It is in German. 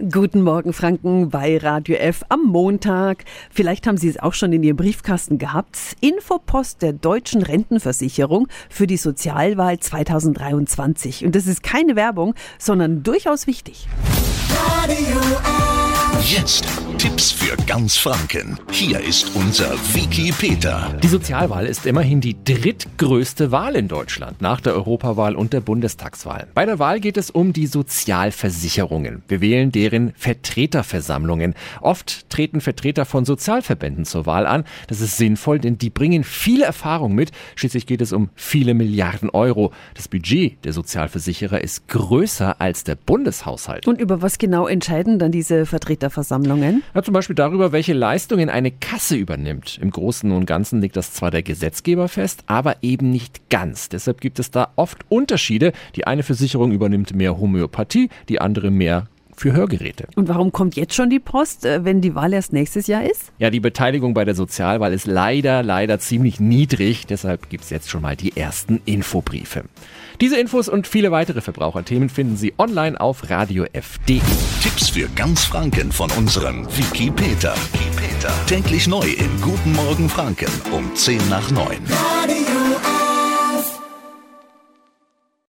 Guten Morgen, Franken, bei Radio F am Montag. Vielleicht haben Sie es auch schon in Ihrem Briefkasten gehabt. Infopost der Deutschen Rentenversicherung für die Sozialwahl 2023. Und das ist keine Werbung, sondern durchaus wichtig. Radio F. Jetzt Tipps für ganz Franken. Hier ist unser Wiki Peter. Die Sozialwahl ist immerhin die drittgrößte Wahl in Deutschland nach der Europawahl und der Bundestagswahl. Bei der Wahl geht es um die Sozialversicherungen. Wir wählen deren Vertreterversammlungen. Oft treten Vertreter von Sozialverbänden zur Wahl an. Das ist sinnvoll, denn die bringen viele Erfahrung mit. Schließlich geht es um viele Milliarden Euro. Das Budget der Sozialversicherer ist größer als der Bundeshaushalt. Und über was genau entscheiden dann diese Vertreterversammlungen? Ja, zum Beispiel darüber, welche Leistungen eine Kasse übernimmt. Im Großen und Ganzen legt das zwar der Gesetzgeber fest, aber eben nicht ganz. Deshalb gibt es da oft Unterschiede. Die eine Versicherung übernimmt mehr Homöopathie, die andere mehr für Hörgeräte. Und warum kommt jetzt schon die Post, äh, wenn die Wahl erst nächstes Jahr ist? Ja, die Beteiligung bei der Sozialwahl ist leider, leider ziemlich niedrig. Deshalb gibt es jetzt schon mal die ersten Infobriefe. Diese Infos und viele weitere Verbraucherthemen finden Sie online auf radiof.de. Tipps für ganz Franken von unserem Wiki Peter. Wiki Peter. Täglich neu in Guten Morgen Franken um 10 nach 9. Radio